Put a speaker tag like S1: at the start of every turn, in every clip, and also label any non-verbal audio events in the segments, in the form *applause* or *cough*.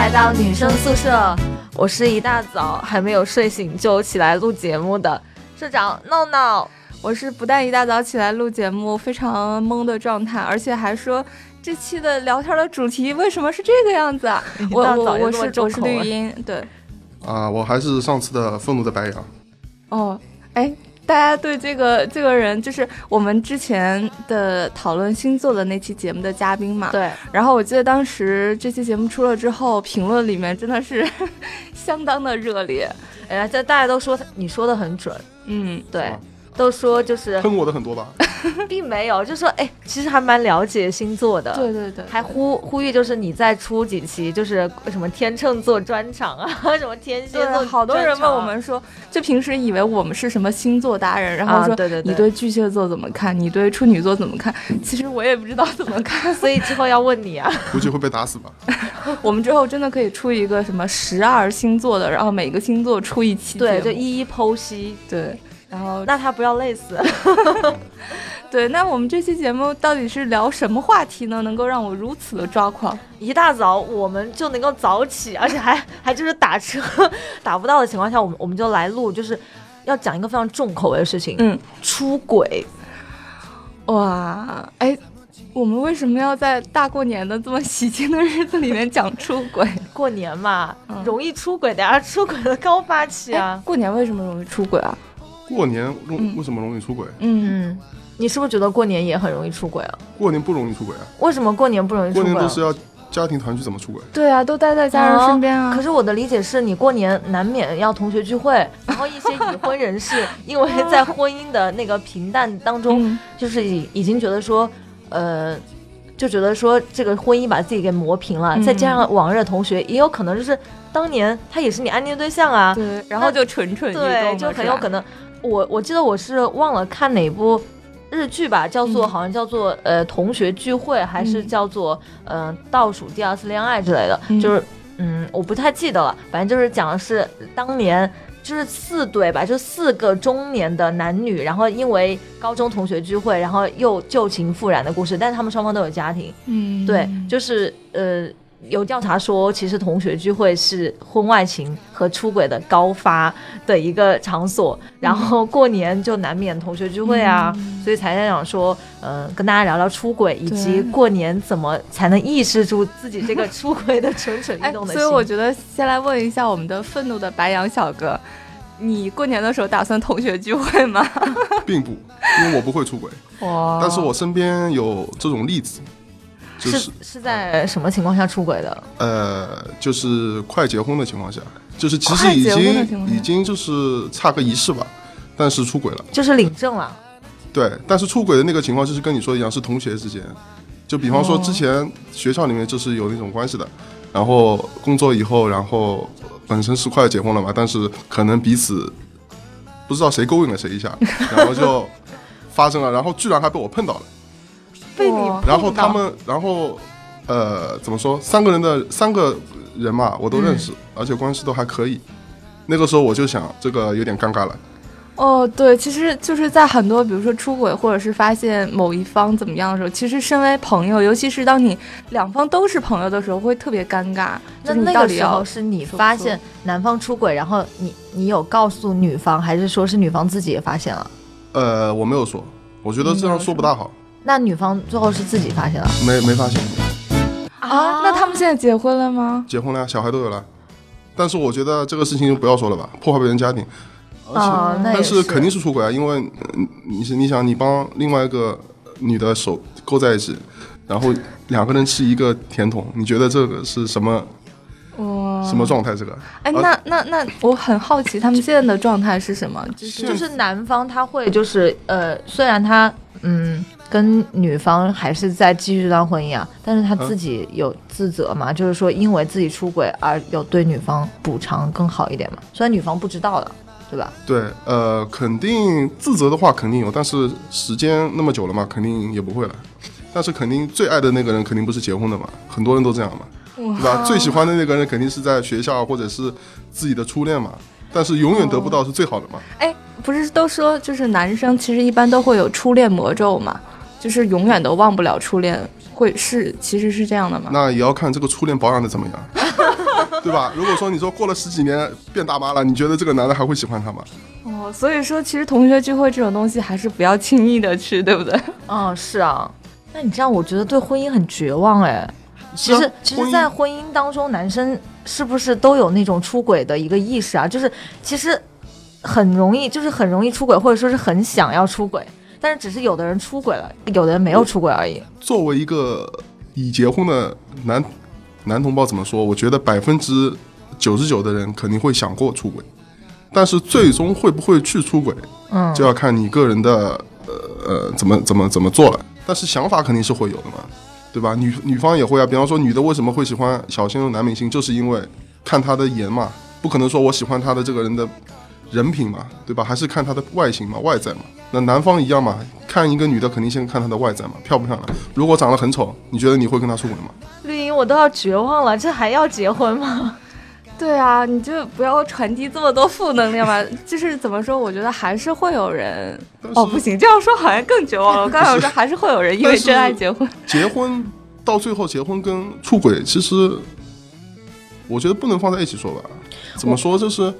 S1: 来到女生宿舍，我是一大早还没有睡醒就起来录节目的社长闹闹，
S2: 我是不但一大早起来录节目，非常懵的状态，而且还说这期的聊天的主题为什么是这个样子啊？*laughs* 我我我是我是绿茵，对。
S3: 啊，我还是上次的愤怒的白羊。
S2: 哦，哎。大家对这个这个人，就是我们之前的讨论星座的那期节目的嘉宾嘛？
S1: 对。
S2: 然后我记得当时这期节目出了之后，评论里面真的是 *laughs* 相当的热烈。
S1: 哎呀，这大家都说你说的很准。
S2: 嗯，
S1: 对。都说就是
S3: 喷我的很多吧，*laughs*
S1: 并没有，就说哎，其实还蛮了解星座的，
S2: 对对对，
S1: 还呼呼吁就是你再出几期，就是什么天秤座专场啊，*laughs* 什么天蝎座，
S2: 好多人问我们说，就平时以为我们是什么星座达人，然后说
S1: 对对，
S2: 你对巨蟹座怎么看？你对处女座怎么看？其实我也不知道怎么看，*laughs*
S1: 所以之后要问你啊，
S3: 估计会被打死吧？
S2: 我们之后真的可以出一个什么十二星座的，然后每个星座出一期，
S1: 对，就一一剖析，
S2: 对。然后
S1: 那他不要累死，*laughs*
S2: 对，那我们这期节目到底是聊什么话题呢？能够让我如此的抓狂？
S1: 一大早我们就能够早起，而且还 *laughs* 还就是打车打不到的情况下，我们我们就来录，就是要讲一个非常重口味的事情，
S2: 嗯，
S1: 出轨。
S2: 哇，哎，我们为什么要在大过年的这么喜庆的日子里面讲出轨？*laughs*
S1: 过年嘛，容易出轨的呀，出轨的高发期啊。
S2: 过年为什么容易出轨啊？
S3: 过年容为什么容易出轨？
S1: 嗯，你是不是觉得过年也很容易出轨啊？
S3: 过年不容易出轨啊？
S1: 为什么过年不容易出轨？
S3: 过年都是要家庭团聚，怎么出轨？
S2: 对啊，都待在家人身边啊。
S1: 可是我的理解是你过年难免要同学聚会，*laughs* 然后一些已婚人士因为在婚姻的那个平淡当中，就是已已经觉得说，呃，就觉得说这个婚姻把自己给磨平了，再加上往日的同学，也有可能就是当年他也是你暗恋对象啊。
S2: 对，然后就蠢蠢欲动，
S1: 对，就很有可能。我我记得我是忘了看哪部日剧吧，叫做好像叫做呃同学聚会，还是叫做嗯倒数第二次恋爱之类的，就是嗯我不太记得了，反正就是讲的是当年就是四对吧，就四个中年的男女，然后因为高中同学聚会，然后又旧情复燃的故事，但是他们双方都有家庭，
S2: 嗯，
S1: 对，就是呃。有调查说，其实同学聚会是婚外情和出轨的高发的一个场所，然后过年就难免同学聚会啊，所以才在想说，嗯，跟大家聊聊出轨，以及过年怎么才能抑制住自己这个 *laughs* 出轨的蠢蠢欲动的
S2: 心。所以我觉得先来问一下我们的愤怒的白羊小哥，你过年的时候打算同学聚会吗？*laughs*
S3: 并不，因为我不会出轨。
S2: 哇！
S3: 但是我身边有这种例子。
S1: 是是在什么情况下出轨的？
S3: 呃，就是快结婚的情况下，就是其实已经已经就是差个仪式吧，但是出轨了，
S1: 就是领证了。
S3: 对，但是出轨的那个情况就是跟你说一样，是同学之间，就比方说之前学校里面就是有那种关系的，然后工作以后，然后本身是快要结婚了嘛，但是可能彼此不知道谁勾引了谁一下，然后就发生了，然后居然还被我碰到了。
S1: 被你
S3: 然后他们，然后，呃，怎么说？三个人的三个人嘛，我都认识，而且关系都还可以。那个时候我就想，这个有点尴尬了。
S2: 哦，对，其实就是在很多，比如说出轨，或者是发现某一方怎么样的时候，其实身为朋友，尤其是当你两方都是朋友的时候，会特别尴尬。
S1: 那那个时候是你发现男方出轨，然后你你有告诉女方，还是说是女方自己也发现了？
S3: 呃，我没有说，我觉得这样说不大好。
S1: 那女方最后是自己发现了？
S3: 没没发现
S2: 啊？那他们现在结婚了吗？
S3: 结婚了，小孩都有了。但是我觉得这个事情就不要说了吧，破坏别人家庭。
S1: 啊，那
S3: 但是肯定是出轨啊，因为你是你想你帮另外一个女的手勾在一起，然后两个人吃一个甜筒，你觉得这个是什么？
S2: 哇，
S3: 什么状态？这个？
S2: 哎，那那那我很好奇，他们现在的状态是什么？
S1: 就是就是男方他会就是呃，虽然他嗯。跟女方还是在继续这段婚姻啊，但是他自己有自责嘛？就是说因为自己出轨而有对女方补偿更好一点嘛？虽然女方不知道的，对吧？
S3: 对，呃，肯定自责的话肯定有，但是时间那么久了嘛，肯定也不会了。但是肯定最爱的那个人肯定不是结婚的嘛，很多人都这样嘛，对吧？最喜欢的那个人肯定是在学校或者是自己的初恋嘛，但是永远得不到是最好的嘛。
S2: 哎，不是都说就是男生其实一般都会有初恋魔咒嘛？就是永远都忘不了初恋，会是其实是这样的吗？
S3: 那也要看这个初恋保养的怎么样。*laughs* 对吧？如果说你说过了十几年变大妈了，你觉得这个男的还会喜欢她吗？
S2: 哦，所以说其实同学聚会这种东西还是不要轻易的去，对不对？*laughs*
S1: 嗯，是啊。那你这样，我觉得对婚姻很绝望哎。其实，其实，在婚姻当中，男生是不是都有那种出轨的一个意识啊？就是其实很容易，就是很容易出轨，或者说是很想要出轨，但是只是有的人出轨了，有的人没有出轨而已。
S3: 作为一个已结婚的男男同胞，怎么说？我觉得百分之九十九的人肯定会想过出轨，但是最终会不会去出轨，嗯，就要看你个人的呃呃怎么怎么怎么做了。但是想法肯定是会有的嘛。对吧？女女方也会啊，比方说女的为什么会喜欢小鲜肉男明星，就是因为看他的颜嘛，不可能说我喜欢他的这个人的人品嘛，对吧？还是看他的外形嘛，外在嘛。那男方一样嘛，看一个女的肯定先看她的外在嘛，漂不漂亮？如果长得很丑，你觉得你会跟她出轨吗？
S1: 绿茵，我都要绝望了，这还要结婚吗？*laughs*
S2: 对啊，你就不要传递这么多负能量嘛。*laughs* 就是怎么说，我觉得还是会有人。哦，不行，这样说好像更绝望了。我刚才说还是会有人因为真爱结婚。
S3: 结婚到最后，结婚跟出轨，其实我觉得不能放在一起说吧。怎么说？就是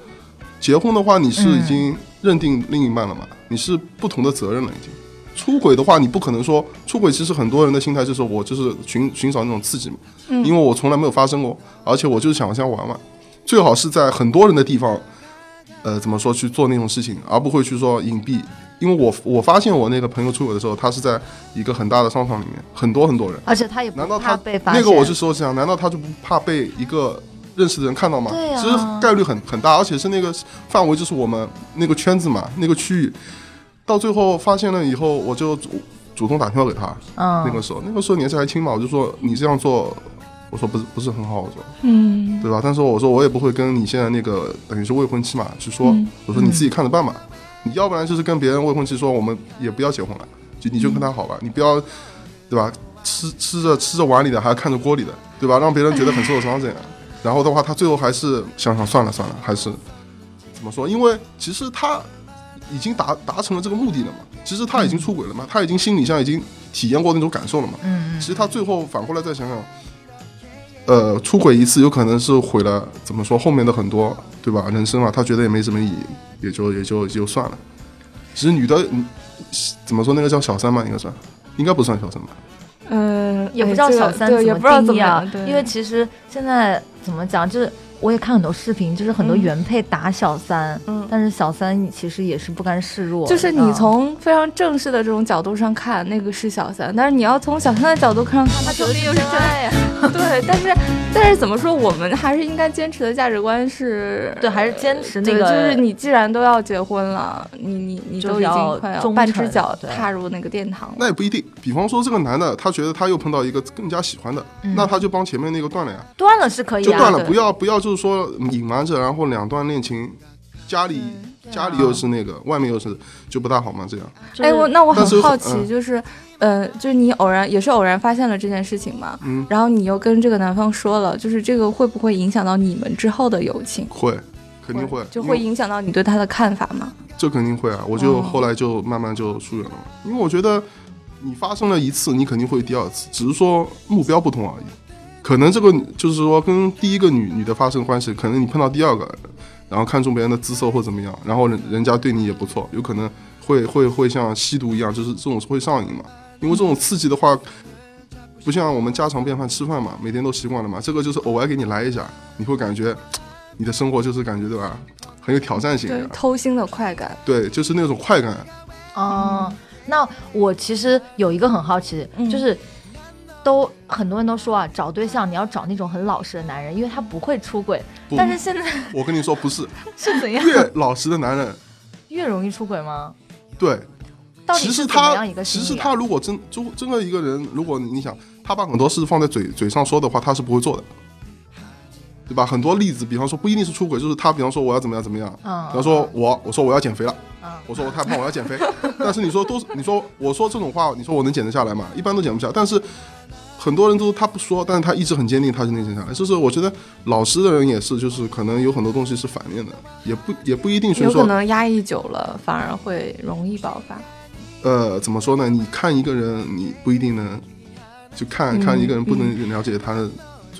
S3: 结婚的话，你是已经认定另一半了嘛？你是不同的责任了已经。出轨的话，你不可能说出轨。其实很多人的心态就是我就是寻寻找那种刺激嘛，因为我从来没有发生过，而且我就是想先玩玩。最好是在很多人的地方，呃，怎么说去做那种事情，而不会去说隐蔽。因为我我发现我那个朋友出轨的时候，他是在一个很大的商场里面，很多很多人，
S1: 而且他也
S3: 难道他
S1: 被发现？
S3: 那个我是说这样，难道他就不怕被一个认识的人看到吗？
S1: 对
S3: 其实概率很很大，而且是那个范围就是我们那个圈子嘛，那个区域。到最后发现了以后，我就主主动打电话给他。嗯。那个时候，那个时候年纪还轻嘛，我就说你这样做。我说不是不是很好，我说，嗯，对吧？但是我说我也不会跟你现在那个等于是未婚妻嘛去说，我说你自己看着办吧。你要不然就是跟别人未婚妻说，我们也不要结婚了，就你就跟他好吧，你不要，对吧？吃吃着吃着碗里的，还要看着锅里的，对吧？让别人觉得很受伤这样。*laughs* 然后的话，他最后还是想想算了算了，还是怎么说？因为其实他已经达达成了这个目的了嘛。其实他已经出轨了嘛，他已经心理上已经体验过那种感受了嘛。嗯嗯。其实他最后反过来再想想。呃，出轨一次有可能是毁了，怎么说后面的很多，对吧？人生嘛，他觉得也没什么意义，也就也就也就算了。其实女的，怎么说那个叫小三嘛，应该算，应该不算小三吧？
S2: 嗯，
S1: 也不知道小三怎么定义啊，因为其实现在怎么讲，就是。我也看很多视频，就是很多原配打小三，嗯，但是小三其实也是不甘示弱。
S2: 就是你从非常正式的这种角度上看，那个是小三，但是你要从小三的角度上看，他
S1: 说不定又是真爱呀。*laughs*
S2: 对，但是但是怎么说，我们还是应该坚持的价值观是，
S1: 对，还是坚持那个，
S2: 就是你既然都要结婚了，你你你都已经快要半只脚踏入那个殿堂了，
S3: 那也不一定。比方说这个男的，他觉得他又碰到一个更加喜欢的，那他就帮前面那个断了呀。
S1: 断了是可以，
S3: 就断了，不要不要就。就是说隐瞒着，然后两段恋情，家里家里又是那个，外面又是，就不大好吗？这样。
S2: 哎，我那我很好奇，就是，呃，就是你偶然也是偶然发现了这件事情嘛，嗯，然后你又跟这个男方说了，就是这个会不会影响到你们之后的友情？
S3: 会，肯定会，
S2: 就会影响到你对他的看法吗？
S3: 这肯定会啊，我就后来就慢慢就疏远了，因为我觉得你发生了一次，你肯定会第二次，只是说目标不同而已。可能这个就是说，跟第一个女女的发生关系，可能你碰到第二个，然后看中别人的姿色或怎么样，然后人人家对你也不错，有可能会 *laughs* 会会像吸毒一样，就是这种会上瘾嘛。因为这种刺激的话，不像我们家常便饭吃饭嘛，每天都习惯了嘛。这个就是偶尔给你来一下，你会感觉你的生活就是感觉对吧，很有挑战性。
S2: 对，偷腥的快感。
S3: 对，就是那种快感。
S1: 哦，那我其实有一个很好奇，就是。都很多人都说啊，找对象你要找那种很老实的男人，因为他不会出轨。但是现在
S3: 我跟你说不是，*laughs*
S1: 是怎样？
S3: 越老实的男人 *laughs*
S1: 越容易出轨吗？
S3: 对，
S1: 其
S3: 实他其实他如果真就真的一个人，如果你想他把很多事放在嘴嘴上说的话，他是不会做的，对吧？很多例子，比方说不一定是出轨，就是他比方说我要怎么样怎么样，比方说我我说我要减肥了，我说我太胖我要减肥，*laughs* 但是你说都是你说我说这种话，你说我能减得下来吗？一般都减不下，但是。很多人都他不说，但是他一直很坚定，他就内心下来。就是我觉得老实的人也是，就是可能有很多东西是反面的，也不也不一定说。
S2: 有可能压抑久了，反而会容易爆发。
S3: 呃，怎么说呢？你看一个人，你不一定能就看看一个人，不能了解他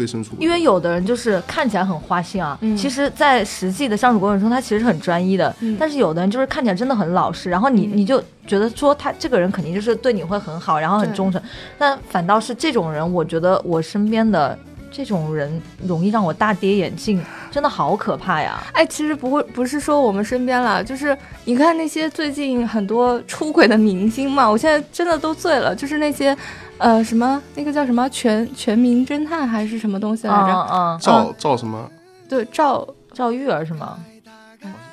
S3: 最深处。
S1: 因为有的人就是看起来很花心啊，其实，在实际的相处过程中，他其实是很专一的。但是有的人就是看起来真的很老实，然后你你就觉得说他这个人肯定就是对你会很好，然后很忠诚。但反倒是这种人，我觉得我身边的。这种人容易让我大跌眼镜，真的好可怕呀！
S2: 哎，其实不会，不是说我们身边了，就是你看那些最近很多出轨的明星嘛，我现在真的都醉了。就是那些，呃，什么那个叫什么全全民侦探还是什么东西来着？
S1: 嗯
S3: 赵赵什么？
S2: 对，赵
S1: 赵玉儿是吗？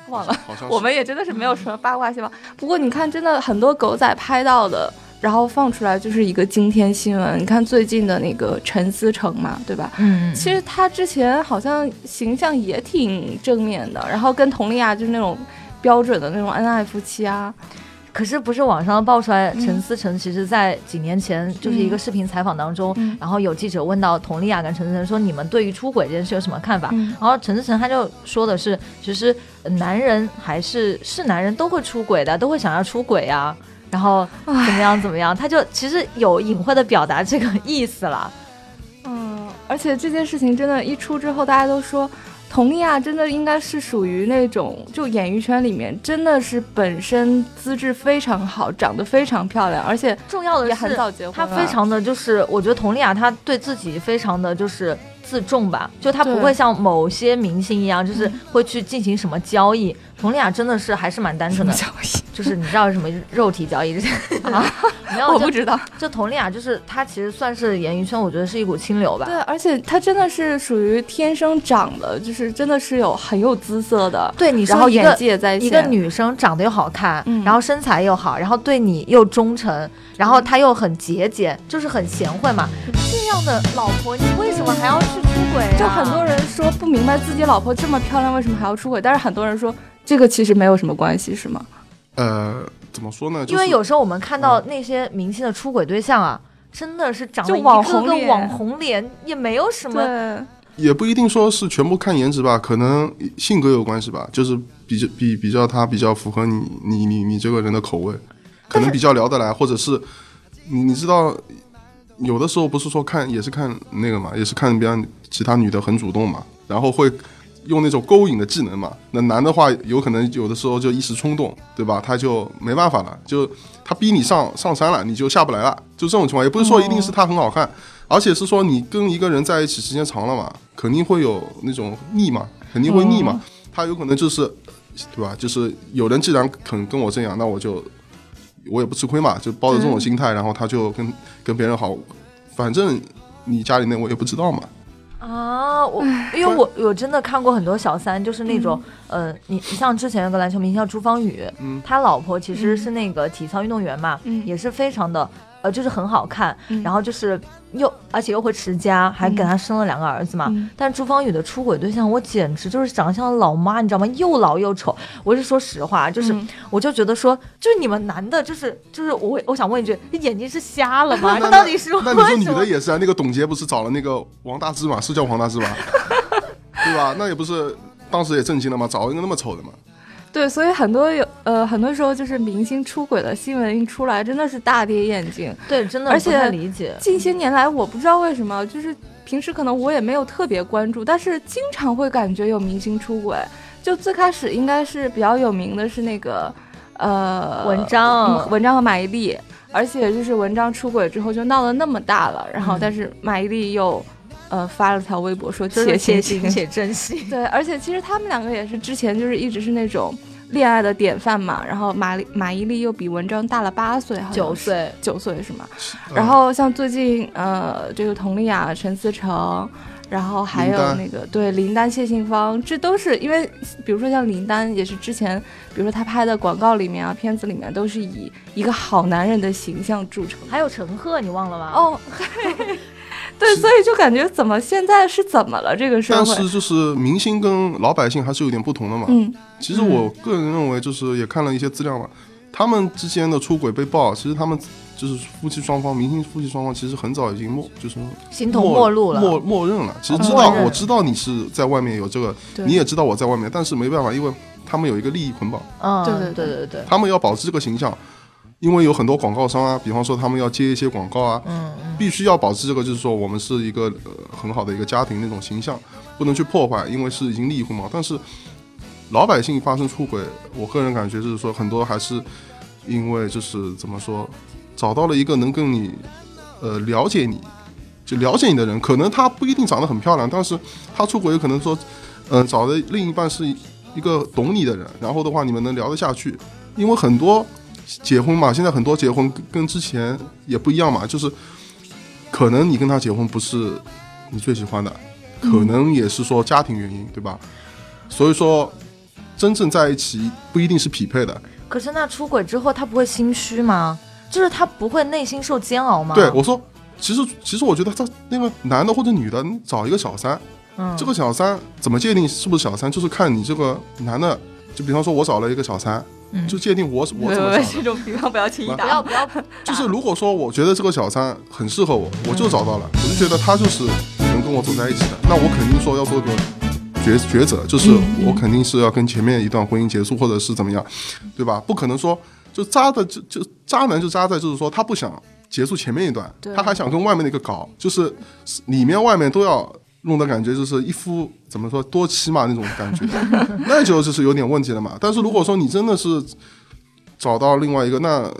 S2: 忘了，我们也真的是没有什么八卦新闻。不过你看，真的很多狗仔拍到的。然后放出来就是一个惊天新闻。你看最近的那个陈思诚嘛，对吧？
S1: 嗯，
S2: 其实他之前好像形象也挺正面的，然后跟佟丽娅就是那种标准的那种恩爱夫妻啊。
S1: 可是不是网上爆出来，陈思诚其实在几年前就是一个视频采访当中，然后有记者问到佟丽娅跟陈思诚说：“你们对于出轨这件事有什么看法？”然后陈思诚他就说的是：“其实男人还是是男人都会出轨的，都会想要出轨啊。”然后怎么样怎么样，他就其实有隐晦的表达这个意思了。
S2: 嗯，而且这件事情真的，一出之后，大家都说佟丽娅真的应该是属于那种，就演艺圈里面真的是本身资质非常好，长得非常漂亮，而且
S1: 重要的是
S2: 也很早结婚。
S1: 她非常的就是，我觉得佟丽娅她对自己非常的就是自重吧，就他不会像某些明星一样，就是会去进行什么交易。佟丽娅真的是还是蛮单纯的
S2: 交易，
S1: 就是你知道什么肉体交易这些
S2: 啊？*laughs* 我不知道。
S1: 就佟丽娅，就是她其实算是演艺圈，我觉得是一股清流吧。
S2: 对，而且她真的是属于天生长的，就是真的是有很有姿色的。
S1: 对，你
S2: 然后演技也在
S1: 一个女生长得又好看，然后身材又好，然后对你又忠诚，然后她又很节俭，就是很贤惠嘛。这样的老婆，你为什么还要去
S2: 就很多人说不明白自己老婆这么漂亮，为什么还要出轨？但是很多人说。这个其实没有什么关系，是吗？
S3: 呃，怎么说呢？
S1: 因为有时候我们看到那些明星的出轨对象啊，真的是长得一个个网红脸，也没有什么。
S3: 也不一定说是全部看颜值吧，可能性格有关系吧，就是比较比比较他比较符合你你你你这个人的口味，可能比较聊得来，或者是你你知道，有的时候不是说看也是看那个嘛，也是看别人其他女的很主动嘛，然后会。用那种勾引的技能嘛，那男的话有可能有的时候就一时冲动，对吧？他就没办法了，就他逼你上上山了，你就下不来了，就这种情况。也不是说一定是他很好看，而且是说你跟一个人在一起时间长了嘛，肯定会有那种腻嘛，肯定会腻嘛。他有可能就是，对吧？就是有人既然肯跟我这样，那我就我也不吃亏嘛，就抱着这种心态，然后他就跟跟别人好，反正你家里那我也不知道嘛。
S1: 啊，我因为我我真的看过很多小三，就是那种，呃，你你像之前有个篮球明星叫朱芳雨，他老婆其实是那个体操运动员嘛，也是非常的。呃，就是很好看，然后就是又而且又会持家，还给他生了两个儿子嘛。但朱芳雨的出轨对象，我简直就是长得像老妈，你知道吗？又老又丑。我是说实话，就是我就觉得说，就是你们男的，就是就是我我想问一句，你眼睛是瞎了吗？到底是？
S3: 那你说女的也是啊？那个董洁不是找了那个王大治嘛？是叫王大治吧？*laughs* 对吧？那也不是当时也震惊了吗？找一个那么丑的嘛？
S2: 对，所以很多有呃，很多时候就是明星出轨的新闻一出来，真的是大跌眼镜。
S1: 对，真的
S2: 而且
S1: 理解。
S2: 近些年来，我不知道为什么，就是平时可能我也没有特别关注，但是经常会感觉有明星出轨。就最开始应该是比较有名的是那个呃
S1: 文章，
S2: 文章和马伊琍，而且就是文章出轨之后就闹得那么大了，然后但是马伊琍又。呃，发了条微博说且
S1: 且行且珍惜。*laughs*
S2: 对，而且其实他们两个也是之前就是一直是那种恋爱的典范嘛。然后马马伊琍又比文章大了八岁，
S1: 九岁，
S2: 九岁是吗？然后像最近呃，这个佟丽娅、陈思诚，然后还有那个对林丹、谢杏芳，这都是因为，比如说像林丹也是之前，比如说他拍的广告里面啊、片子里面都是以一个好男人的形象著称。
S1: 还有陈赫，你忘了吗？
S2: 哦，*laughs* 对。所以就感觉怎么现在是怎么了这个社
S3: 会？但是就是明星跟老百姓还是有点不同的嘛。
S2: 嗯，
S3: 其实我个人认为，就是也看了一些资料嘛，他们之间的出轨被爆，其实他们就是夫妻双方，明星夫妻双方，其实很早已经默就是
S1: 形同陌路了，
S3: 默默认了。其实知道，我知道你是在外面有这个，你也知道我在外面，但是没办法，因为他们有一个利益捆绑。
S1: 嗯，对对对对对，
S3: 他们要保持这个形象，因为有很多广告商啊，比方说他们要接一些广告啊。
S1: 嗯嗯。
S3: 必须要保持这个，就是说我们是一个呃很好的一个家庭那种形象，不能去破坏，因为是已经离婚嘛。但是老百姓发生出轨，我个人感觉就是说很多还是因为就是怎么说，找到了一个能跟你呃了解你就了解你的人，可能他不一定长得很漂亮，但是他出轨有可能说，嗯，找的另一半是一个懂你的人，然后的话你们能聊得下去，因为很多。结婚嘛，现在很多结婚跟之前也不一样嘛，就是可能你跟他结婚不是你最喜欢的，可能也是说家庭原因，对吧？所以说真正在一起不一定是匹配的。
S1: 可是那出轨之后他不会心虚吗？就是他不会内心受煎熬吗？
S3: 对，我说，其实其实我觉得他那个男的或者女的，你找一个小三，
S1: 嗯，
S3: 这个小三怎么界定是不是小三？就是看你这个男的，就比方说我找了一个小三。就界定我我怎么
S2: 想这种比方不要轻易打，
S1: 不要不要。
S3: 就是如果说我觉得这个小三很适合我，我就找到了，我就觉得他就是能跟我走在一起的，那我肯定说要做个抉抉择，就是我肯定是要跟前面一段婚姻结束，或者是怎么样，对吧？不可能说就渣的就就渣男就渣在就是说他不想结束前面一段，他还想跟外面那个搞，就是里面外面都要。弄的感觉就是一夫怎么说多妻嘛那种感觉，*laughs* 那就就是有点问题了嘛。但是如果说你真的是找到另外一个，那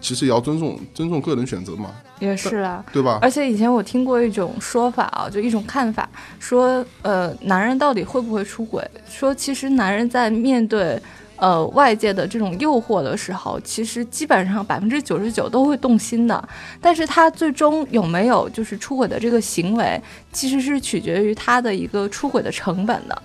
S3: 其实也要尊重尊重个人选择嘛。
S2: 也是啊，
S3: 对吧？
S2: 而且以前我听过一种说法啊，就一种看法，说呃，男人到底会不会出轨？说其实男人在面对。呃，外界的这种诱惑的时候，其实基本上百分之九十九都会动心的。但是他最终有没有就是出轨的这个行为，其实是取决于他的一个出轨的成本的。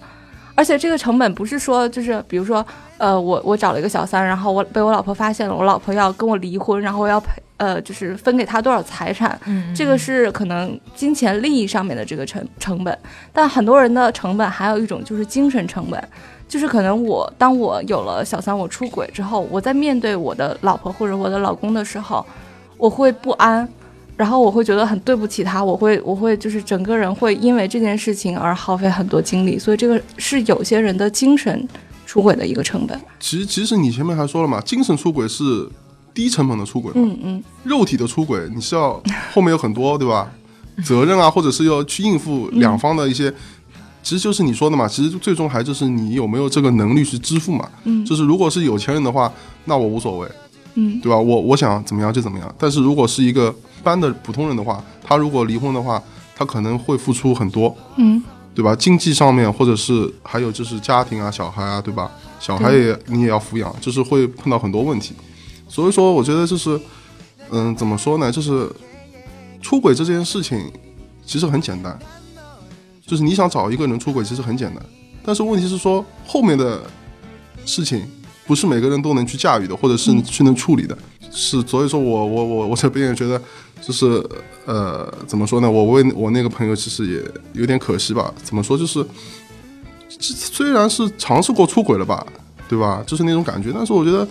S2: 而且这个成本不是说就是比如说，呃，我我找了一个小三，然后我被我老婆发现了，我老婆要跟我离婚，然后我要赔，呃，就是分给他多少财产。
S1: 嗯，
S2: 这个是可能金钱利益上面的这个成成本。但很多人的成本还有一种就是精神成本。就是可能我当我有了小三，我出轨之后，我在面对我的老婆或者我的老公的时候，我会不安，然后我会觉得很对不起他，我会我会就是整个人会因为这件事情而耗费很多精力，所以这个是有些人的精神出轨的一个成本。
S3: 其实其实你前面还说了嘛，精神出轨是低成本的出轨，
S2: 嗯嗯，
S3: 肉体的出轨你是要后面有很多对吧？*laughs* 责任啊，或者是要去应付两方的一些。其实就是你说的嘛，其实最终还就是你有没有这个能力去支付嘛。
S2: 嗯，
S3: 就是如果是有钱人的话，那我无所谓，
S2: 嗯，
S3: 对吧？我我想怎么样就怎么样。但是如果是一个一般的普通人的话，他如果离婚的话，他可能会付出很多，
S2: 嗯，
S3: 对吧？经济上面或者是还有就是家庭啊、小孩啊，对吧？小孩也你也要抚养，就是会碰到很多问题。所以说，我觉得就是，嗯，怎么说呢？就是出轨这件事情其实很简单。就是你想找一个人出轨，其实很简单，但是问题是说后面的事情不是每个人都能去驾驭的，或者是去能处理的，是所以说我我我我这边也觉得，就是呃怎么说呢？我为我那个朋友其实也有点可惜吧？怎么说？就是虽然是尝试过出轨了吧，对吧？就是那种感觉，但是我觉得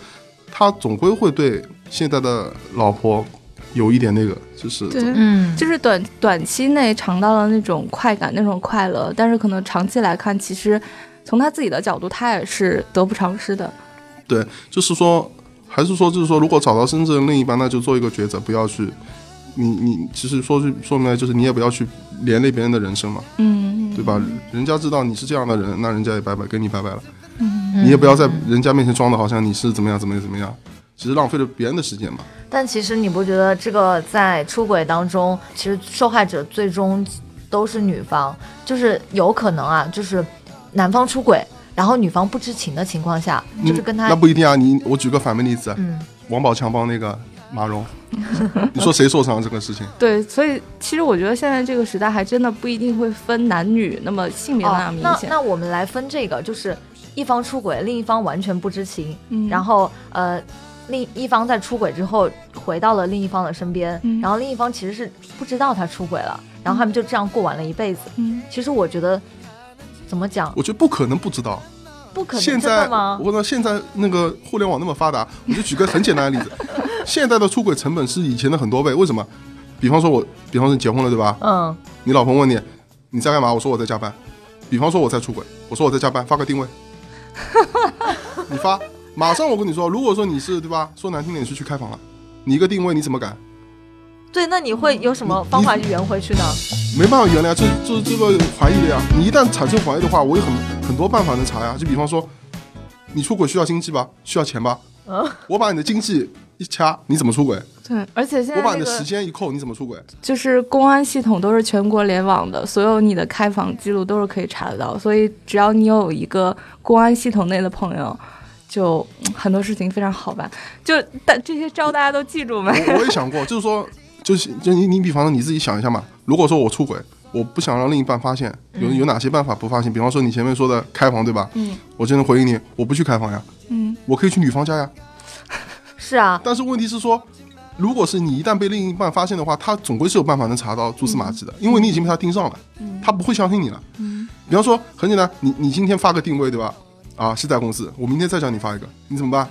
S3: 他总归会对现在的老婆。有一点那个，就是
S2: 对，嗯，就是短短期内尝到了那种快感，那种快乐，但是可能长期来看，其实从他自己的角度，他也是得不偿失的。
S3: 对，就是说，还是说，就是说，如果找到真正的另一半，那就做一个抉择，不要去，你你其实说句说明来，就是你也不要去连累别人的人生嘛，
S2: 嗯，
S3: 对吧？人家知道你是这样的人，那人家也拜拜，跟你拜拜了，
S2: 嗯，
S3: 你也不要在人家面前装的好像你是怎么样怎么样怎么样。其实浪费了别人的时间嘛。
S1: 但其实你不觉得这个在出轨当中，其实受害者最终都是女方，就是有可能啊，就是男方出轨，然后女方不知情的情况下，就是跟他
S3: 那不一定啊。你我举个反面例子，
S1: 嗯，
S3: 王宝强帮那个马蓉，*laughs* 你说谁受伤这个事情？
S2: 对，所以其实我觉得现在这个时代还真的不一定会分男女那么性别那样明
S1: 显。那那我们来分这个，就是一方出轨，另一方完全不知情，
S2: 嗯，
S1: 然后呃。另一方在出轨之后回到了另一方的身边，然后另一方其实是不知道他出轨了，然后他们就这样过完了一辈子。
S2: 嗯，
S1: 其实我觉得怎么讲？
S3: 我觉得不可能不知道，
S1: 不可能
S3: 现在
S1: 吗？
S3: 我说现在那个互联网那么发达，我就举个很简单的例子，现在的出轨成本是以前的很多倍。为什么？比方说我，比方说你结婚了对吧？
S1: 嗯。
S3: 你老婆问你你在干嘛？我说我在加班。比方说我在出轨，我说我在加班，发个定位。你发。马上我跟你说，如果说你是对吧？说难听点你是去开房了，你一个定位你怎么改？
S1: 对，那你会有什么方法去圆回去呢？
S3: 没办法圆了呀，这这这个怀疑的呀。你一旦产生怀疑的话，我有很很多办法能查呀。就比方说，你出轨需要经济吧，需要钱吧？嗯，我把你的经济一掐，你怎么出轨？
S2: 对，而且现在
S3: 我把你的时间一扣，你怎么出轨？
S2: 就是公安系统都是全国联网的，所有你的开房记录都是可以查得到，所以只要你有一个公安系统内的朋友，就很多事情非常好办。就但这些招大家都记住没？
S3: 我我也想过，就是说。就是就你你比方说你自己想一下嘛，如果说我出轨，我不想让另一半发现，有有哪些办法不发现？比方说你前面说的开房对吧？嗯，我就能回应你，我不去开房呀。嗯，我可以去女方家呀。*laughs*
S1: 是啊，
S3: 但是问题是说，如果是你一旦被另一半发现的话，他总归是有办法能查到蛛丝马迹的，因为你已经被他盯上了，他不会相信你了。嗯，比方说很简单，你你今天发个定位对吧？啊，是在公司，我明天再叫你发一个，你怎么办？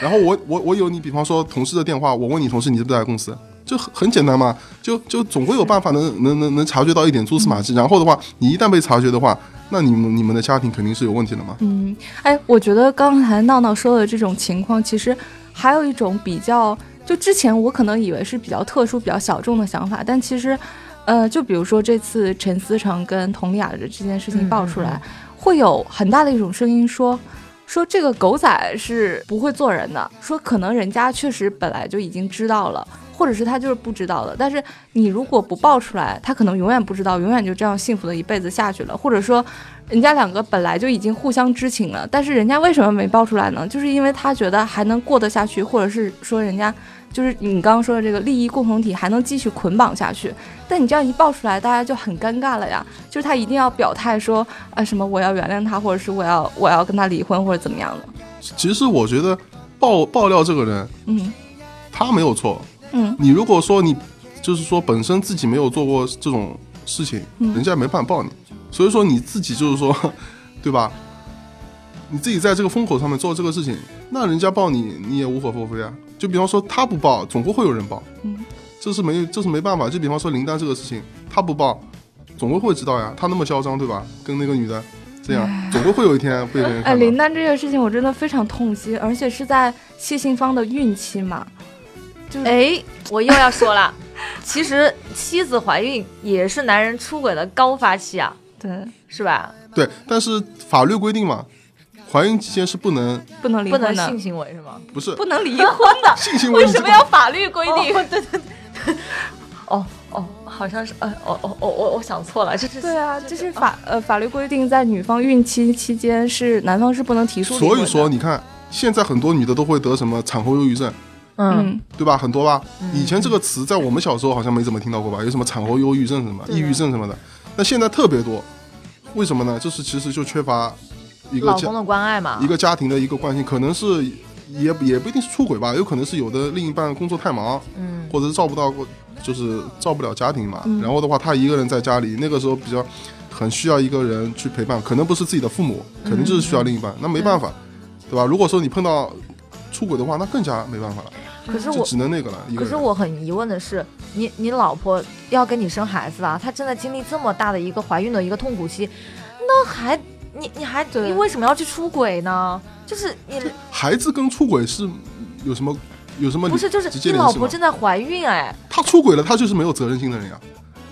S3: 然后我我我有你比方说同事的电话，我问你同事你是不是在公司？就很很简单嘛，就就总会有办法能能能能察觉到一点蛛丝马迹。然后的话，你一旦被察觉的话，那你们你们的家庭肯定是有问题的嘛。
S2: 嗯，哎，我觉得刚才闹闹说的这种情况，其实还有一种比较，就之前我可能以为是比较特殊、比较小众的想法，但其实，呃，就比如说这次陈思诚跟佟丽娅的这件事情爆出来，会有很大的一种声音说。说这个狗仔是不会做人的，说可能人家确实本来就已经知道了，或者是他就是不知道的。但是你如果不爆出来，他可能永远不知道，永远就这样幸福的一辈子下去了。或者说，人家两个本来就已经互相知情了，但是人家为什么没爆出来呢？就是因为他觉得还能过得下去，或者是说人家。就是你刚刚说的这个利益共同体还能继续捆绑下去，但你这样一爆出来，大家就很尴尬了呀。就是他一定要表态说啊什么我要原谅他，或者是我要我要跟他离婚或者怎么样的。
S3: 其实我觉得爆爆料这个人，嗯，他没有错，
S2: 嗯，
S3: 你如果说你就是说本身自己没有做过这种事情，人家没办法爆你，所以说你自己就是说，*laughs* 对吧？你自己在这个风口上面做这个事情，那人家报你，你也无可厚非啊。就比方说他不报，总归会有人报，嗯，这是没这是没办法。就比方说林丹这个事情，他不报，总归会知道呀。他那么嚣张，对吧？跟那个女的这样，总归会有一天被人。
S2: 哎，林丹这件事情我真的非常痛心，而且是在谢杏芳的孕期嘛。就
S1: 哎，我又要说了，*laughs* 其实妻子怀孕也是男人出轨的高发期啊，
S2: 对，
S1: 是吧？
S3: 对，但是法律规定嘛。怀孕期间是不能
S2: 不能离婚
S1: 的性行为是吗？
S3: 不是
S2: 不能离婚的 *laughs*
S3: 性行为
S1: 为什么要法律规定？对对对，哦哦，好像是呃哦哦哦我我想错了，这是
S2: 对啊，这是法呃法律规定，在女方孕期期间是男方是不能提出。
S3: 所以说你看，现在很多女的都会得什么产后忧郁症，
S2: 嗯，
S3: 对吧？很多吧？以前这个词在我们小时候好像没怎么听到过吧？有什么产后忧郁症什么、抑郁症什么的，那现在特别多，为什么呢？就是其实就缺乏。一个
S1: 老公的关爱嘛，
S3: 一个家庭的一个关心，可能是也也不一定是出轨吧，有可能是有的另一半工作太忙，嗯，或者是照不到，就是照不了家庭嘛。然后的话，他一个人在家里，那个时候比较很需要一个人去陪伴，可能不是自己的父母，可能就是需要另一半。那没办法，对吧？如果说你碰到出轨的话，那更加没办法了。
S1: 可是我
S3: 只能那个了。
S1: 可是我很疑问的是，你你老婆要跟你生孩子啊，她正在经历这么大的一个怀孕的一个痛苦期，那还。你你还你为什么要去出轨呢？就是你
S3: 孩子跟出轨是有什么有什么
S1: 不是就是你老婆正在怀孕哎，
S3: 他出轨了，他就是没有责任心的人呀。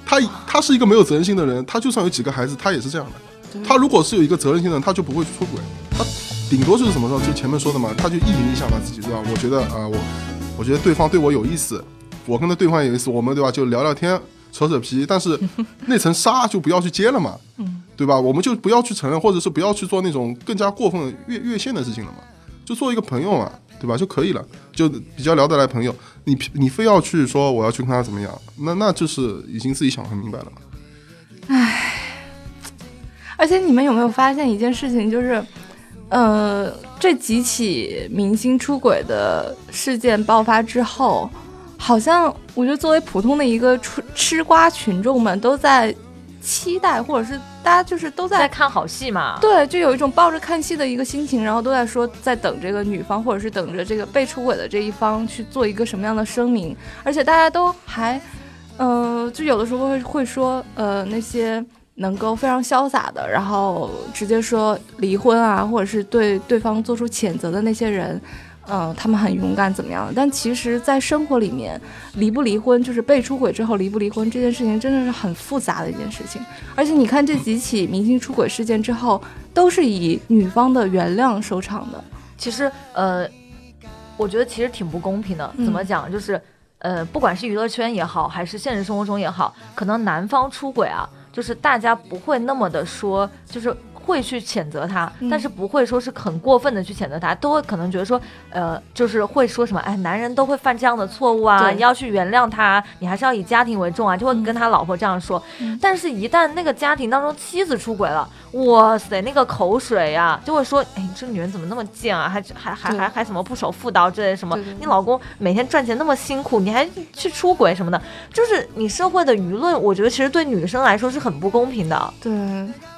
S3: 他他是一个没有责任心的人，他就算有几个孩子，他也是这样的。他如果是有一个责任心的人，他就不会出轨。他顶多就是什么时候就前面说的嘛，他就意淫一下嘛自己对吧？我觉得啊我我觉得对方对我有意思，我跟他对方有意思，我们对吧就聊聊天扯扯皮，但是 *laughs* 那层纱就不要去揭了嘛。嗯。对吧？我们就不要去承认，或者是不要去做那种更加过分越越线的事情了嘛，就做一个朋友嘛，对吧？就可以了，就比较聊得来朋友。你你非要去说我要去跟他怎么样，那那就是已经自己想很明白了嘛。
S2: 唉，而且你们有没有发现一件事情，就是，呃，这几起明星出轨的事件爆发之后，好像我觉得作为普通的一个吃吃瓜群众们都在。期待，或者是大家就是都在
S1: 看好戏嘛？
S2: 对，就有一种抱着看戏的一个心情，然后都在说在等这个女方，或者是等着这个被出轨的这一方去做一个什么样的声明。而且大家都还，呃，就有的时候会会说，呃，那些能够非常潇洒的，然后直接说离婚啊，或者是对对方做出谴责的那些人，嗯，他们很勇敢怎么样？但其实，在生活里面，离不离婚，就是被出轨之后离不离婚这件事情，真的是很复杂的一件事情。而且你看这几起明星出轨事件之后，都是以女方的原谅收场的。
S1: 其实，呃，我觉得其实挺不公平的。怎么讲？就是，呃，不管是娱乐圈也好，还是现实生活中也好，可能男方出轨啊。就是大家不会那么的说，就是会去谴责他，但是不会说是很过分的去谴责他，都会可能觉得说，呃，就是会说什么，哎，男人都会犯这样的错误啊，你要去原谅他，你还是要以家庭为重啊，就会跟他老婆这样说。但是，一旦那个家庭当中妻子出轨了，哇塞，那个口水呀，就会说，哎，这女人怎么那么贱啊，还还还还还什么不守妇道之类什么？你老公每天赚钱那么辛苦，你还去出轨什么的？就是你社会的舆论，我觉得其实对女生来说是。很不公平的，
S2: 对，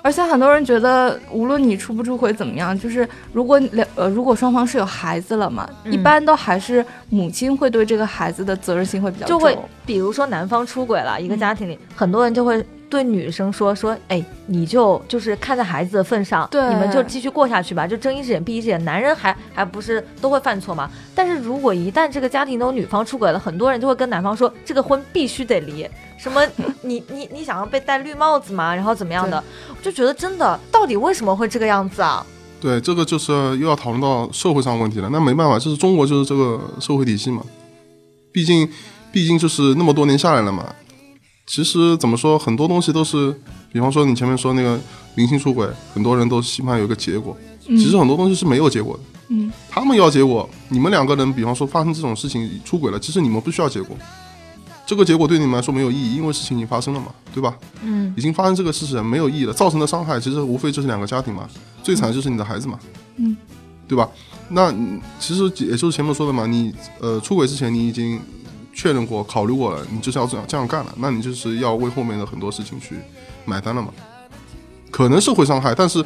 S2: 而且很多人觉得，无论你出不出轨怎么样，就是如果两呃，如果双方是有孩子了嘛，一般都还是母亲会对这个孩子的责任心会比较
S1: 重，就会比如说男方出轨了，一个家庭里很多人就会。对女生说说，哎，你就就是看在孩子的份上，
S2: 对，
S1: 你们就继续过下去吧，就睁一只眼闭一只眼。男人还还不是都会犯错嘛？但是如果一旦这个家庭中女方出轨了，很多人就会跟男方说，这个婚必须得离。什么？你你你想要被戴绿帽子吗？然后怎么样的？我就觉得真的，到底为什么会这个样子啊？
S3: 对，这个就是又要讨论到社会上问题了。那没办法，就是中国就是这个社会体系嘛，毕竟毕竟就是那么多年下来了嘛。其实怎么说，很多东西都是，比方说你前面说那个明星出轨，很多人都希望有一个结果。其实很多东西是没有结果的。
S2: 嗯，
S3: 他们要结果，你们两个人，比方说发生这种事情出轨了，其实你们不需要结果，这个结果对你们来说没有意义，因为事情已经发生了嘛，对吧？
S1: 嗯，
S3: 已经发生这个事实没有意义了，造成的伤害其实无非就是两个家庭嘛，最惨的就是你的孩子嘛，
S2: 嗯，
S3: 对吧？那其实也就是前面说的嘛，你呃出轨之前你已经。确认过、考虑过了，你就是要这样这样干了，那你就是要为后面的很多事情去买单了嘛？可能是会伤害，但是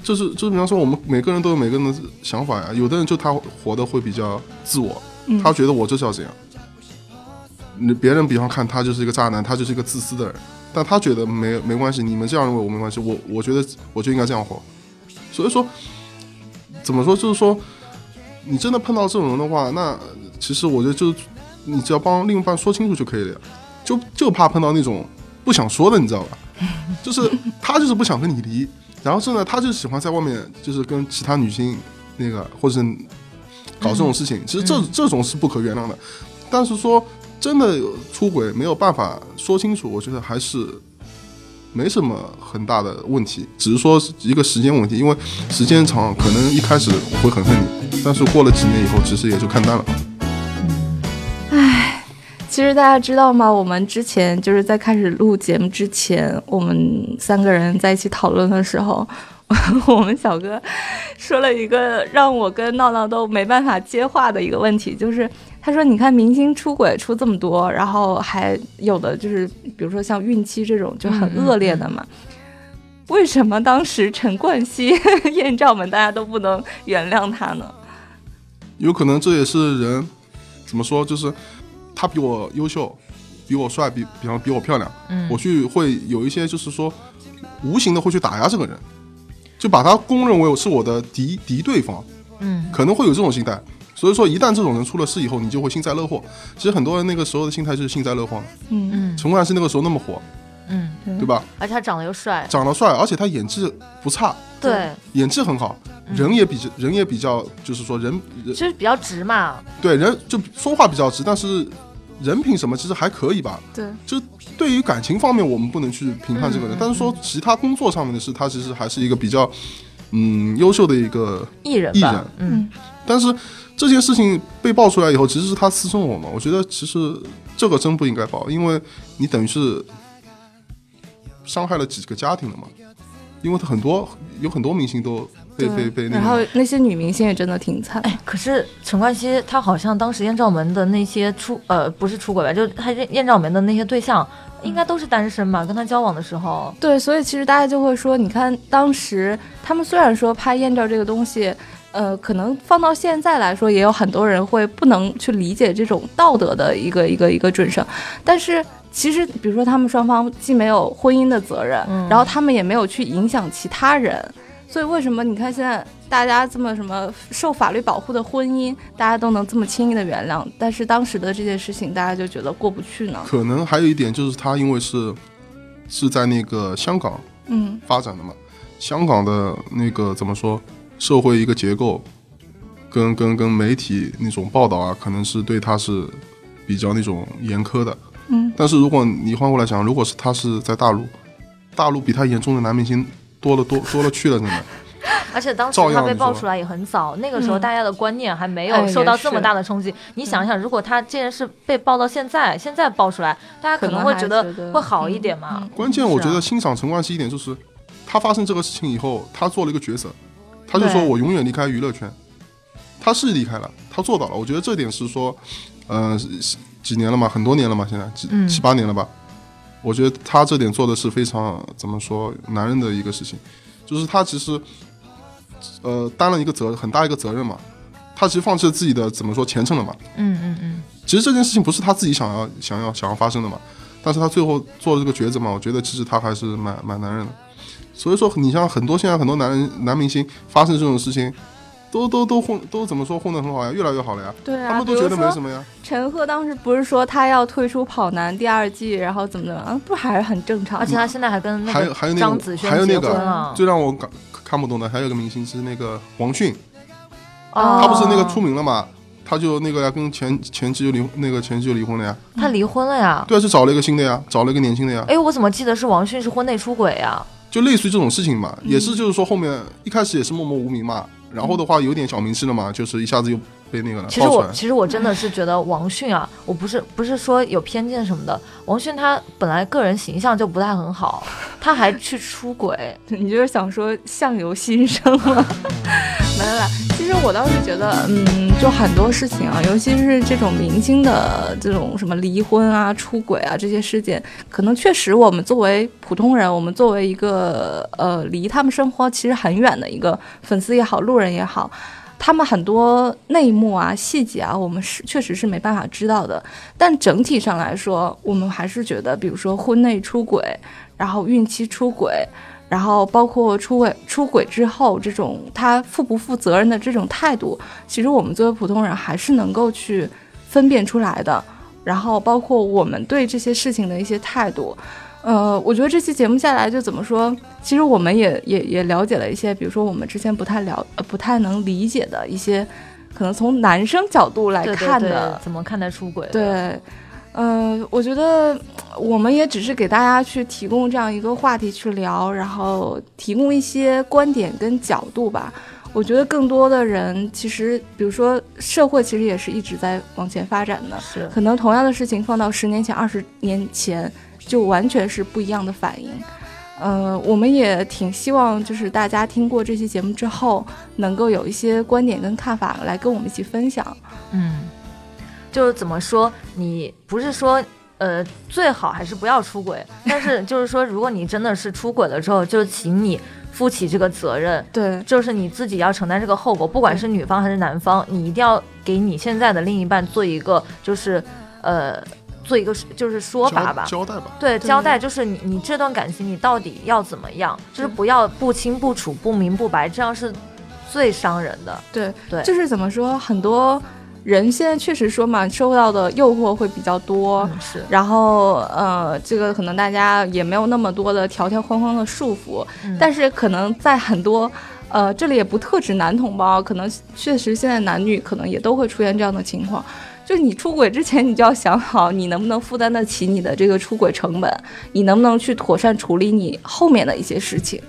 S3: 就是就是比方说，我们每个人都有每个人的想法呀。有的人就他活得会比较自我，他觉得我就是要这样。你别人比方看他就是一个渣男，他就是一个自私的人，但他觉得没没关系，你们这样认为我没关系，我我觉得我就应该这样活。所以说，怎么说就是说，你真的碰到这种人的话，那其实我觉得就。你只要帮另一半说清楚就可以了呀，就就怕碰到那种不想说的，你知道吧？*laughs* 就是他就是不想跟你离，然后是呢，他就喜欢在外面就是跟其他女性那个或者是搞这种事情，其实这这种是不可原谅的。但是说真的有出轨没有办法说清楚，我觉得还是没什么很大的问题，只是说一个时间问题，因为时间长，可能一开始会很恨你，但是过了几年以后，其实也就看淡了。
S2: 唉其实大家知道吗？我们之前就是在开始录节目之前，我们三个人在一起讨论的时候，*laughs* 我们小哥说了一个让我跟闹闹都没办法接话的一个问题，就是他说：“你看明星出轨出这么多，然后还有的就是，比如说像孕期这种就很恶劣的嘛，为什么当时陈冠希 *laughs* 艳照门大家都不能原谅他呢？
S3: 有可能这也是人怎么说，就是。”他比我优秀，比我帅，比比方比我漂亮，我去会有一些就是说，无形的会去打压这个人，就把他公认为是我的敌敌对方，
S1: 嗯，
S3: 可能会有这种心态。所以说，一旦这种人出了事以后，你就会幸灾乐祸。其实很多人那个时候的心态就是幸灾乐祸。
S2: 嗯。
S1: 嗯，
S3: 陈冠希那个时候那么火，
S1: 嗯，
S3: 对。吧？
S1: 而且他长得又帅，
S3: 长得帅，而且他演技不差，
S1: 对，
S3: 演技很好，人也比较人也比较，就是说人
S1: 就是比较直嘛，
S3: 对，人就说话比较直，但是。人品什么其实还可以吧，
S2: 对，
S3: 就对于感情方面，我们不能去评判这个人，但是说其他工作上面的事，他其实还是一个比较，嗯，优秀的一个
S1: 艺人，
S3: 艺人，
S1: 嗯，
S3: 但是这件事情被爆出来以后，其实是他私生活嘛，我觉得其实这个真不应该爆，因为你等于是伤害了几个家庭了嘛，因为他很多有很多明星都。被被被那，
S2: 然后那些女明星也真的挺惨。
S1: 哎，可是陈冠希他好像当时艳照门的那些出呃不是出轨吧，就他艳照门的那些对象应该都是单身吧？跟他交往的时候。
S2: 对，所以其实大家就会说，你看当时他们虽然说拍艳照这个东西，呃，可能放到现在来说，也有很多人会不能去理解这种道德的一个一个一个准绳，但是其实比如说他们双方既没有婚姻的责任，然后他们也没有去影响其他人。所以为什么你看现在大家这么什么受法律保护的婚姻，大家都能这么轻易的原谅，但是当时的这件事情大家就觉得过不去呢？
S3: 可能还有一点就是他因为是是在那个香港
S2: 嗯
S3: 发展的嘛，香港的那个怎么说社会一个结构，跟跟跟媒体那种报道啊，可能是对他是比较那种严苛的。
S2: 嗯，
S3: 但是如果你换过来想，如果是他是在大陆，大陆比他严重的男明星多了多多了去了，真的。
S1: 而且当时他被爆出来也很早，那个时候
S2: 嗯
S1: 大家的观念还没
S2: 哎
S1: 有受到这么大的冲击。你想想，如果他这件事被爆到现在，现在爆出来，大家可
S2: 可能
S1: 会觉得会好一
S2: 嗯
S1: 点嘛。
S3: 关键我觉得欣赏陈冠希一点就是，他发生这个事情以后，他做了一个抉择，他就说我永远离开娱乐圈，他是离开了，他做到了。我觉得这点是说，呃，几年了嘛，很多年了嘛，现在几
S1: 嗯
S3: 七八年了吧。我觉得他这点做的是非常怎么说男人的一个事情，就是他其实呃担了一个责很大一个责任嘛，他其实放弃了自己的怎么说前程了嘛。
S1: 嗯嗯嗯，
S3: 其实这件事情不是他自己想要想要想要发生的嘛，但是他最后做了这个抉择嘛，我觉得其实他还是蛮蛮男人的。所以说，你像很多现在很多男人男明星发生这种事情，都都都混都怎么说混得很好呀，越来越好了呀，
S2: 对啊，
S3: 他们都觉得没什么呀。
S2: 陈赫当时不是说他要退出《跑男》第二季，然后怎么怎么样，不还是很正常？
S1: 而且他现在还跟那
S3: 还有
S1: 个
S3: 还有那个
S1: 张子萱结
S3: 还有那个
S1: 婚了。
S3: 最让我感看不懂的还有一个明星是那个王迅，
S1: 哦
S3: 他不是那个出名了嘛，他就那个呀跟前前妻就离那个前妻就离婚了呀，
S1: 他离婚了呀？
S3: 对啊，是找了一个新的呀，找了一个年轻的呀，
S1: 哎，我怎么记得是王迅是婚内出轨呀？
S3: 就类似于这种事情嘛，
S1: 嗯
S3: 也是就是说后面一开始也是默默无名嘛，然后的话有点小名气了嘛，就是一下子又被那个
S1: 其实。我其实我真的是觉得王迅啊，我不是不是说有偏见什么的，王迅他本来个人形象就不太很好，他还去出轨，*laughs*
S2: 你就是想说相由心生吗？*laughs* 没有啦，其实我倒是觉得，嗯，就很多事情啊，尤其是这种明星的这种什么离婚啊、出轨啊这些事件，可能确实我们作为普通人，我们作为一个呃离他们生活其实很远的一个粉丝也好、路人也好。他们很多内幕啊、细节啊，我们是确实是没办法知道的。但整体上来说，我们还是觉得，比如说婚内出轨，然后孕期出轨，然后包括出轨出轨之后这种他负不负责任的这种态度，其实我们作为普通人还是能够去分辨出来的。然后包括我们对这些事情的一些态度，呃，我觉得这期节目下来就怎么说，其实我们也也也了解了一些，比如说我们之前不太了呃不太能理解的一些，可能从男生角度来
S1: 对对对
S2: 看的，
S1: 怎么看待出轨？
S2: 对，呃，我觉得我们也只是给大家去提供这样一个话题去聊，然后提供一些观点跟角度吧。我觉得更多的人其实，比如说社会其实也是一直在往前发展的，
S1: 是
S2: 可能同样的事情放到十年前、二十年前，就完全是不一样的反应。呃，我们也挺希望，就是大家听过这期节目之后，能够有一些观点跟看法来跟我们一起分享。
S1: 嗯，就是怎么说，你不是说呃最好还是不要出轨，*laughs* 但是就是说，如果你真的是出轨了之后，就请你负起这个责任，
S2: 对，
S1: 就是你自己要承担这个后果，不管是女方还是男方，你一定要给你现在的另一半做一个就是呃做一个就是说法吧。
S3: 交交代吧。
S1: 对，
S2: 对
S1: 交代就是你，你这段感情你到底要怎么样？就是不要不清不楚、不明不白，这样是最伤人的。
S2: 对
S1: 对
S2: 就是怎么说，很多人现在确实说嘛，受到的诱惑会比较多，
S1: 嗯，是，
S2: 然后呃，这个可能大家也没有那么多的条条框框的束缚，
S1: 嗯
S2: 但是可能在很多。呃，这里也不特指男同胞，可能确实现在男女可能也都会出现这样的情况。就是你出轨之前，你就要想好，你能不能负担得起你的这个出轨成本，你能不能去妥善处理你后面的一些事情。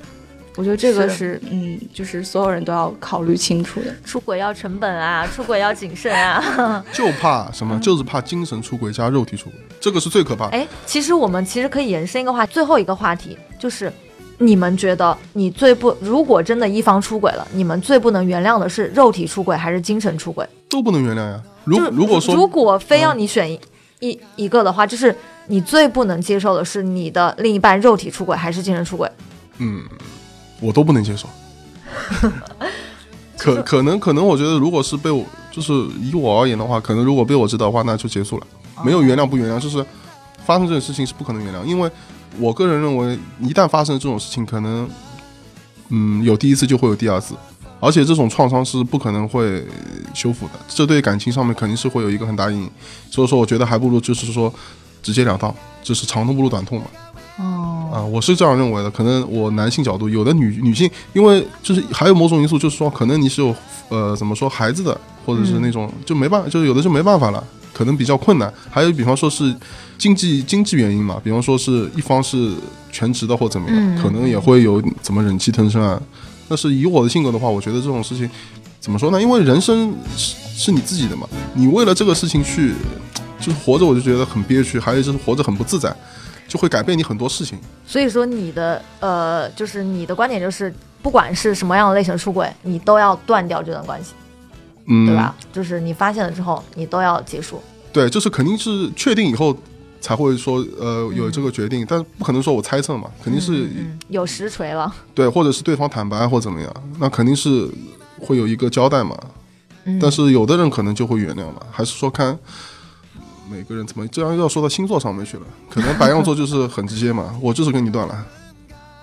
S2: 我觉得这个
S1: 是
S2: 是，嗯，就是所有人都要考虑清楚的。
S1: 出轨要成本啊，出轨要谨慎啊。*laughs*
S3: 就怕什么？就是怕精神出轨加肉体出轨，这个是最可怕的。
S1: 哎，其实我们其实可以延伸一个话，最后一个话题就是，你们觉得你最不，如果真的一方出轨了，你们最不能原谅的是肉体出轨还是精神出轨？
S3: 都不能原谅呀。如如果说
S1: 如果非要你选一、一一个的话，就是你最不能接受的是你的另一半肉体出轨还是精神出轨？
S3: 嗯，我都不能接受。*laughs* 可可能可能，我觉得如果是被我，就是以我而言的话，可能如果被我知道的话，那就结束了，没有原谅不原谅，就是发生这种事情是不可能原谅，因为我个人认为，一旦发生这种事情，可能嗯，有第一次就会有第二次，而且这种创伤是不可能会修复的，这对感情上面肯定是会有一个很大阴影。所以说，我觉得还不如就是说直截了当，就是长痛不如短痛嘛。
S1: 哦，
S3: 啊，我是这样认为的。可能我男性角度，有的女女性，因为就是还有某种因素，就是说可能你是有呃怎么说孩子的，或者是那种就没办法，就有的就没办法了，可能比较困难。还有比方说是经济经济原因嘛，比方说是一方是全职的或怎么样，可能也会有怎么忍气吞声啊。但是以我的性格的话，我觉得这种事情怎么说呢？因为人生是是你自己的嘛，你为了这个事情去就是活着，我就觉得很憋屈，还有就是活着很不自在。就会改变你很多事情，
S1: 所以说你的呃，就是你的观点就是，不管是什么样的类型出轨，你都要断掉这段关系，
S3: 嗯，
S1: 对吧？就是你发现了之后，你都要结束。
S3: 对，就是肯定是确定以后才会说呃有这个决定，但不可能说我猜测嘛，肯定是
S1: 有实锤了。*laughs*
S3: 对，或者是对方坦白或怎么样，那肯定是会有一个交代嘛。但是有的人可能就会原谅嘛，还是说看。每个人怎么这样要说到星座上面去了？可能白羊座就是很直接嘛，我就是跟你断了，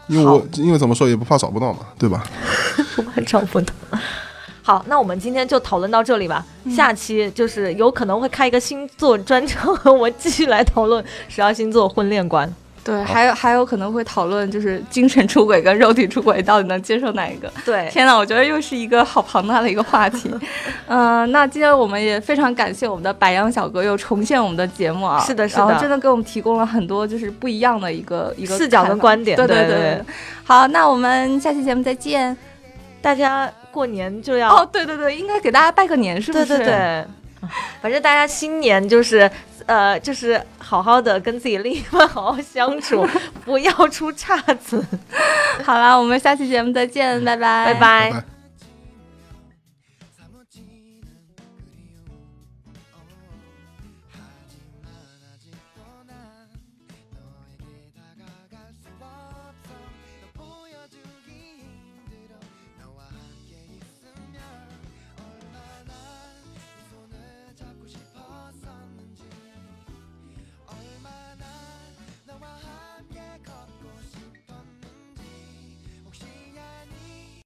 S3: 因为我因为怎么说也不怕找不到嘛，对吧？*laughs*
S1: 不怕找不到。好，那我们今天就讨论到这里吧。下期就是有可能会开一个星座专场，*laughs* 我们继续来讨论十二星座婚恋观。
S2: 对，还有还有可能会讨论，就是精神出轨跟肉体出轨到底能接受哪一个？
S1: 对，
S2: 天哪，我觉得又是一个好庞大的一个话题。*laughs* 嗯，那今天我们也非常感谢我们的白羊小哥又重现我们的节目啊，
S1: 是的，是的，
S2: 真的给我们提供了很多就是不一样的一个一个
S1: 视角跟观点。
S2: 对
S1: 对
S2: 对，好，那我们下期节目再见。
S1: 大家过年就要
S2: 哦，对对对，应该给大家拜个年，是不是？
S1: 对对对，反正大家新年就是。呃，就是好好的跟自己另一半好好相处，*laughs* 不要出岔子。
S2: 好了，我们下期节目再见，拜
S1: 拜，
S3: 拜拜。